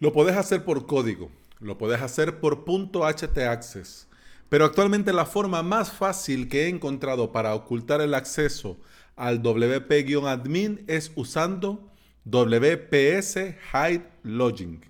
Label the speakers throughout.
Speaker 1: Lo podés hacer por código, lo podés hacer por .htaccess, pero actualmente la forma más fácil que he encontrado para ocultar el acceso al WP-admin es usando WPS Hide Login.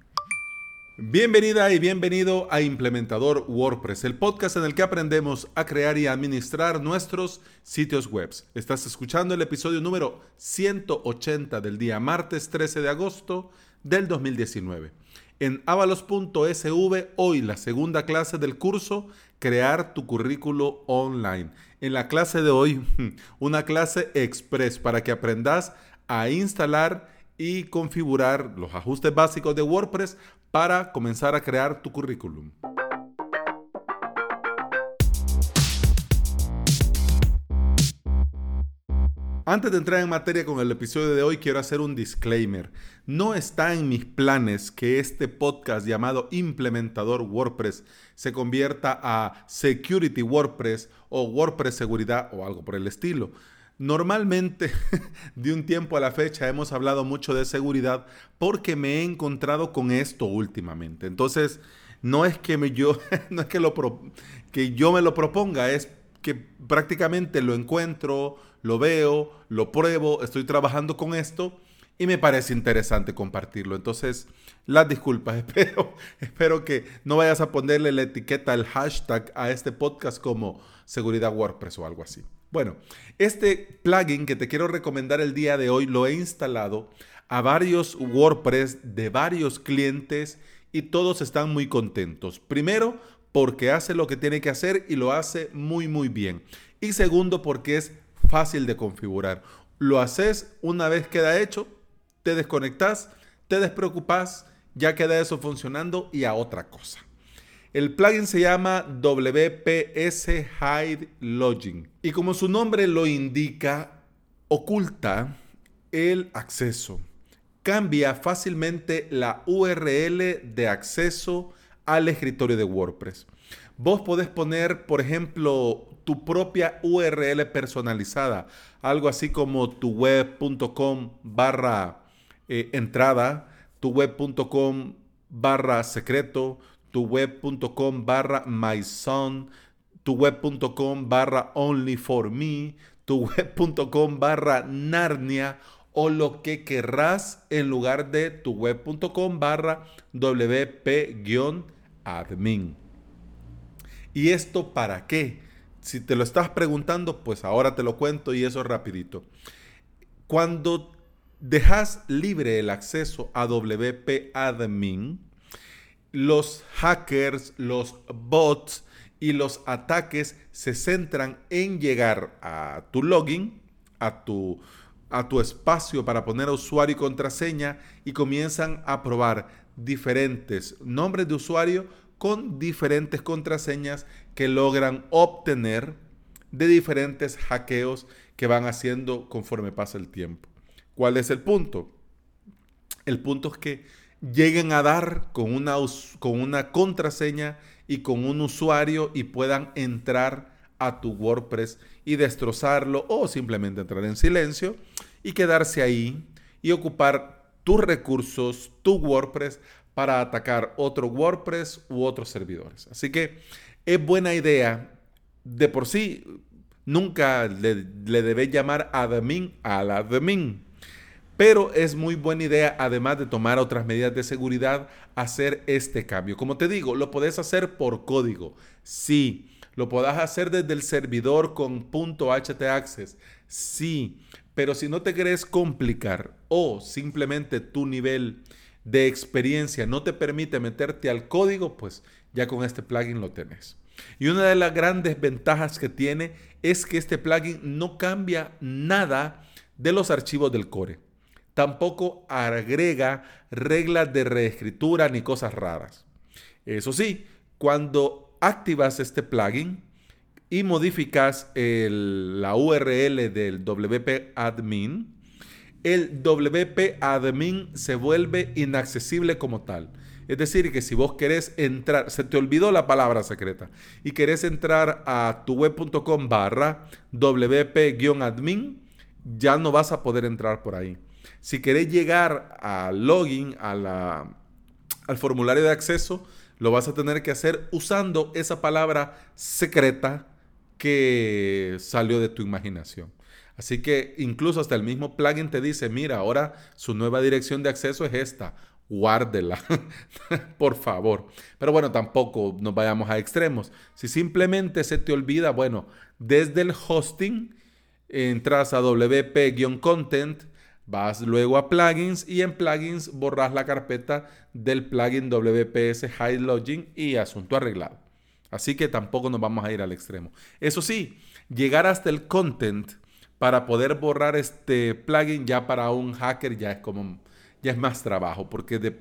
Speaker 1: Bienvenida y bienvenido a Implementador WordPress, el podcast en el que aprendemos a crear y administrar nuestros sitios web. Estás escuchando el episodio número 180 del día martes 13 de agosto del 2019 en avalos.sv hoy la segunda clase del curso Crear tu currículo online. En la clase de hoy, una clase express para que aprendas a instalar y configurar los ajustes básicos de WordPress para comenzar a crear tu currículum. Antes de entrar en materia con el episodio de hoy, quiero hacer un disclaimer. No está en mis planes que este podcast llamado Implementador WordPress se convierta a Security WordPress o WordPress Seguridad o algo por el estilo. Normalmente, de un tiempo a la fecha, hemos hablado mucho de seguridad porque me he encontrado con esto últimamente. Entonces, no es que, me, yo, no es que, lo, que yo me lo proponga, es que prácticamente lo encuentro, lo veo, lo pruebo, estoy trabajando con esto y me parece interesante compartirlo. Entonces, las disculpas, espero, espero que no vayas a ponerle la etiqueta, el hashtag a este podcast como seguridad WordPress o algo así. Bueno, este plugin que te quiero recomendar el día de hoy lo he instalado a varios WordPress de varios clientes y todos están muy contentos. Primero, porque hace lo que tiene que hacer y lo hace muy muy bien. Y segundo, porque es fácil de configurar. Lo haces una vez queda hecho, te desconectas, te despreocupas, ya queda eso funcionando y a otra cosa. El plugin se llama WPS Hide Login y como su nombre lo indica, oculta el acceso. Cambia fácilmente la URL de acceso al escritorio de WordPress. Vos podés poner, por ejemplo, tu propia URL personalizada, algo así como tu web.com barra eh, entrada, tu web.com barra secreto, tu web.com barra my son, tu web.com barra only for me, tu web.com barra Narnia o lo que querrás en lugar de tu web.com barra wp-admin. ¿Y esto para qué? Si te lo estás preguntando, pues ahora te lo cuento y eso rapidito. Cuando dejas libre el acceso a WP Admin, los hackers, los bots y los ataques se centran en llegar a tu login, a tu, a tu espacio para poner usuario y contraseña y comienzan a probar diferentes nombres de usuario con diferentes contraseñas que logran obtener de diferentes hackeos que van haciendo conforme pasa el tiempo. ¿Cuál es el punto? El punto es que lleguen a dar con una, con una contraseña y con un usuario y puedan entrar a tu WordPress y destrozarlo o simplemente entrar en silencio y quedarse ahí y ocupar tus recursos, tu WordPress para atacar otro WordPress u otros servidores. Así que es buena idea, de por sí, nunca le, debes llamar admin al admin. Pero es muy buena idea, además de tomar otras medidas de seguridad, hacer este cambio. Como te digo, lo puedes hacer por código. Sí. Lo podás hacer desde el servidor con .htaccess. Sí. Pero si no te querés complicar o simplemente tu nivel de experiencia no te permite meterte al código, pues ya con este plugin lo tenés. Y una de las grandes ventajas que tiene es que este plugin no cambia nada de los archivos del core. Tampoco agrega reglas de reescritura ni cosas raras. Eso sí, cuando activas este plugin y modificas la URL del WP admin, el WP admin se vuelve inaccesible como tal. Es decir, que si vos querés entrar, se te olvidó la palabra secreta y querés entrar a tu web.com barra WP-admin, ya no vas a poder entrar por ahí. Si querés llegar al login, al formulario de acceso, lo vas a tener que hacer usando esa palabra secreta que salió de tu imaginación. Así que incluso hasta el mismo plugin te dice, mira, ahora su nueva dirección de acceso es esta. Guárdela, por favor. Pero bueno, tampoco nos vayamos a extremos. Si simplemente se te olvida, bueno, desde el hosting entras a wp-content, vas luego a plugins y en plugins borras la carpeta del plugin WPS Hide Login y asunto arreglado. Así que tampoco nos vamos a ir al extremo. Eso sí, llegar hasta el content para poder borrar este plugin ya para un hacker ya es como ya es más trabajo porque de,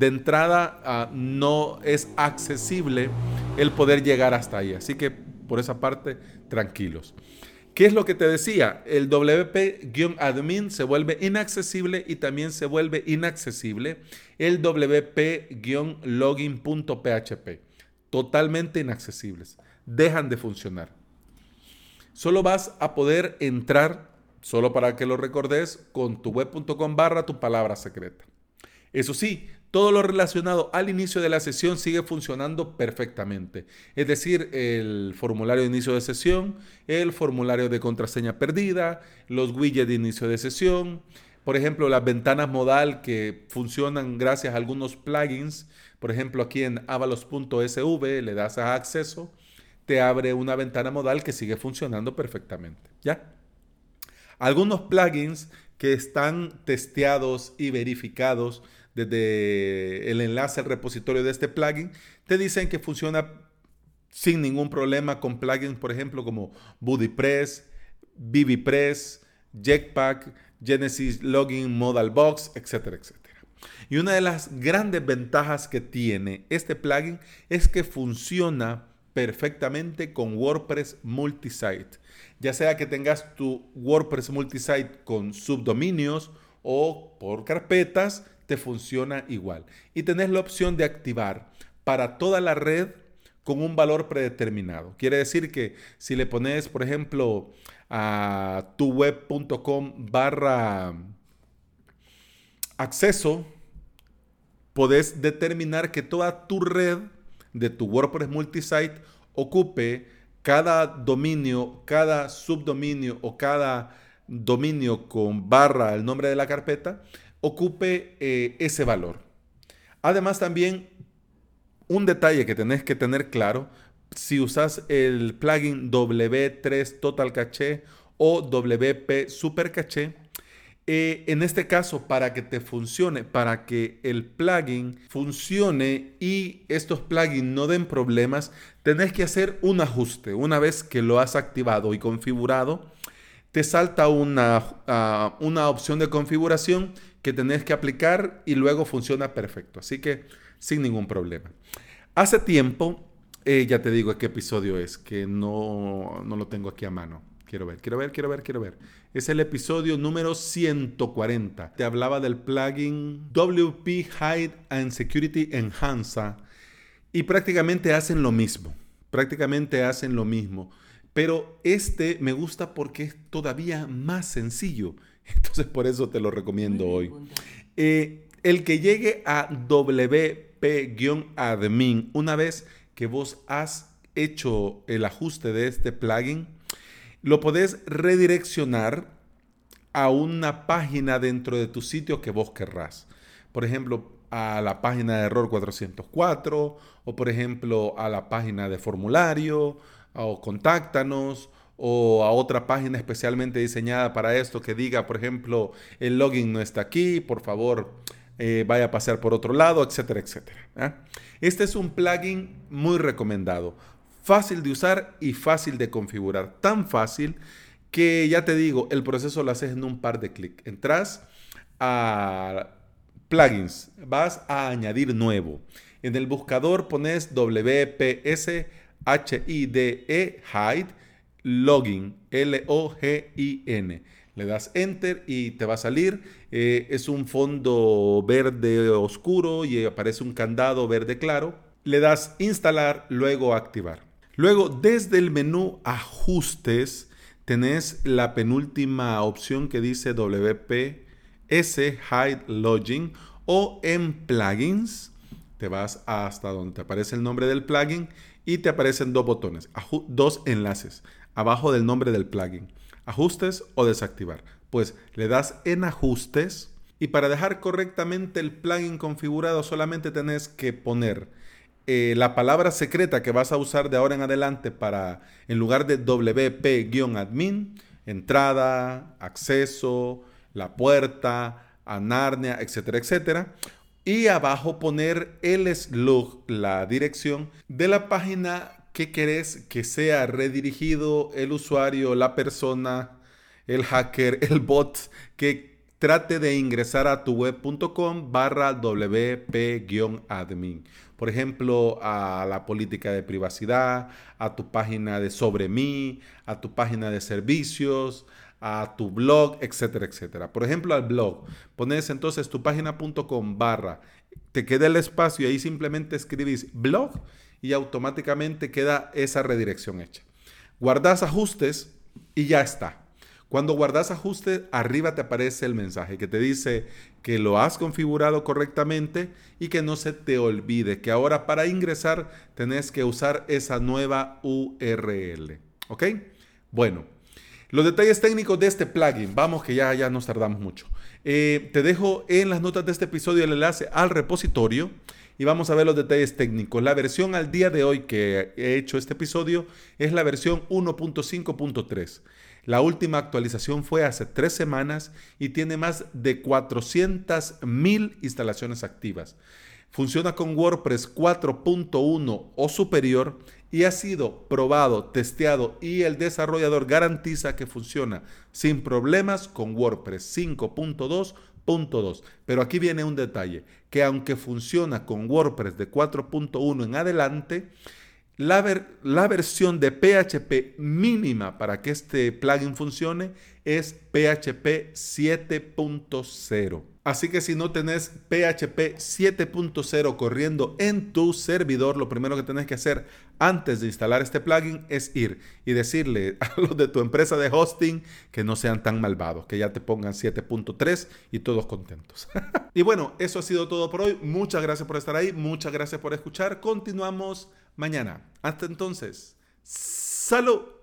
Speaker 1: entrada ah, no es accesible el poder llegar hasta ahí. Así que por esa parte, tranquilos. ¿Qué es lo que te decía? El WP-admin se vuelve inaccesible y también se vuelve inaccesible el WP-login.php. Totalmente inaccesibles. Dejan de funcionar. Solo vas a poder entrar, solo para que lo recordes, con tu web.com barra tu palabra secreta. Eso sí, todo lo relacionado al inicio de la sesión sigue funcionando perfectamente. Es decir, el formulario de inicio de sesión, el formulario de contraseña perdida, los widgets de inicio de sesión, por ejemplo, las ventanas modal que funcionan gracias a algunos plugins. Por ejemplo, aquí en avalos.sv le das acceso, te abre una ventana modal que sigue funcionando perfectamente. ¿Ya? Algunos plugins que están testeados y verificados desde el enlace al repositorio de este plugin, te dicen que funciona sin ningún problema con plugins, por ejemplo, como BuddyPress, BBPress, Jetpack, Genesis Login Modal Box, etcétera, etcétera. Y una de las grandes ventajas que tiene este plugin es que funciona perfectamente con WordPress Multisite. Ya sea que tengas tu WordPress Multisite con subdominios o por carpetas, te funciona igual. Y tenés la opción de activar para toda la red con un valor predeterminado. Quiere decir que si le pones, por ejemplo, a tuweb.com barra acceso, podés determinar que toda tu red de tu WordPress multisite ocupe cada dominio, cada subdominio o cada dominio con barra el nombre de la carpeta, ocupe eh, ese valor. Además también un detalle que tenés que tener claro, si usas el plugin W3 Total Cache o WP Super Cache, eh, en este caso, para que te funcione, para que el plugin funcione y estos plugins no den problemas, tenés que hacer un ajuste. Una vez que lo has activado y configurado, te salta una, ah, una opción de configuración que tenés que aplicar y luego funciona perfecto. Así que sin ningún problema. Hace tiempo, eh, ya te digo qué episodio es, que no, no lo tengo aquí a mano. Quiero ver, quiero ver, quiero ver, quiero ver. Es el episodio número 140. Te hablaba del plugin WP Hide and Security Enhancer y prácticamente hacen lo mismo. Prácticamente hacen lo mismo. Pero este me gusta porque es todavía más sencillo. Entonces por eso te lo recomiendo hoy. Eh, el que llegue a WP-admin, una vez que vos has hecho el ajuste de este plugin, lo podés redireccionar a una página dentro de tu sitio que vos querrás. Por ejemplo, a la página de error 404 o por ejemplo a la página de formulario o contáctanos o a otra página especialmente diseñada para esto que diga, por ejemplo, el login no está aquí, por favor, eh, vaya a pasar por otro lado, etcétera, etcétera. Este es un plugin muy recomendado, fácil de usar y fácil de configurar. Tan fácil que ya te digo, el proceso lo haces en un par de clics. Entras a plugins, vas a añadir nuevo. En el buscador pones WPS HIDE Hide login, L-O-G-I-N. Le das enter y te va a salir. Eh, es un fondo verde oscuro y aparece un candado verde claro. Le das instalar, luego activar. Luego, desde el menú ajustes, tenés la penúltima opción que dice WP S Hide Login o en plugins te vas hasta donde te aparece el nombre del plugin y te aparecen dos botones, dos enlaces abajo del nombre del plugin. Ajustes o desactivar. Pues le das en ajustes y para dejar correctamente el plugin configurado solamente tenés que poner eh, la palabra secreta que vas a usar de ahora en adelante para, en lugar de wp-admin, entrada, acceso, la puerta, a Narnia, etcétera, etcétera. Y abajo poner el slug, la dirección de la página que querés que sea redirigido el usuario, la persona, el hacker, el bot que trate de ingresar a tu web.com barra wp-admin. Por ejemplo, a la política de privacidad, a tu página de sobre mí, a tu página de servicios, a tu blog, etcétera, etcétera. Por ejemplo, al blog. Pones entonces tu página.com barra, te queda el espacio y ahí simplemente escribís blog y automáticamente queda esa redirección hecha. Guardas ajustes y ya está. Cuando guardas ajustes, arriba te aparece el mensaje que te dice que lo has configurado correctamente y que no se te olvide que ahora para ingresar tenés que usar esa nueva URL. ¿Ok? Bueno, los detalles técnicos de este plugin, vamos que ya, ya nos tardamos mucho. Eh, te dejo en las notas de este episodio el enlace al repositorio y vamos a ver los detalles técnicos. La versión al día de hoy que he hecho este episodio es la versión 1.5.3. La última actualización fue hace tres semanas y tiene más de 400.000 instalaciones activas. Funciona con WordPress 4.1 o superior y ha sido probado, testeado y el desarrollador garantiza que funciona sin problemas con WordPress 5.2.2. Pero aquí viene un detalle, que aunque funciona con WordPress de 4.1 en adelante, la, la, versión de PHP mínima para que este plugin funcione es PHP 7.0. Así que si no tenés PHP 7.0 corriendo en tu servidor, lo primero que tenés que hacer antes de instalar este plugin es ir y decirle a los de tu empresa de hosting que no sean tan malvados, que ya te pongan 7.3 y todos contentos. y bueno, eso ha sido todo por hoy. Muchas gracias por estar ahí, muchas gracias por escuchar. Continuamos mañana. Hasta entonces, salud.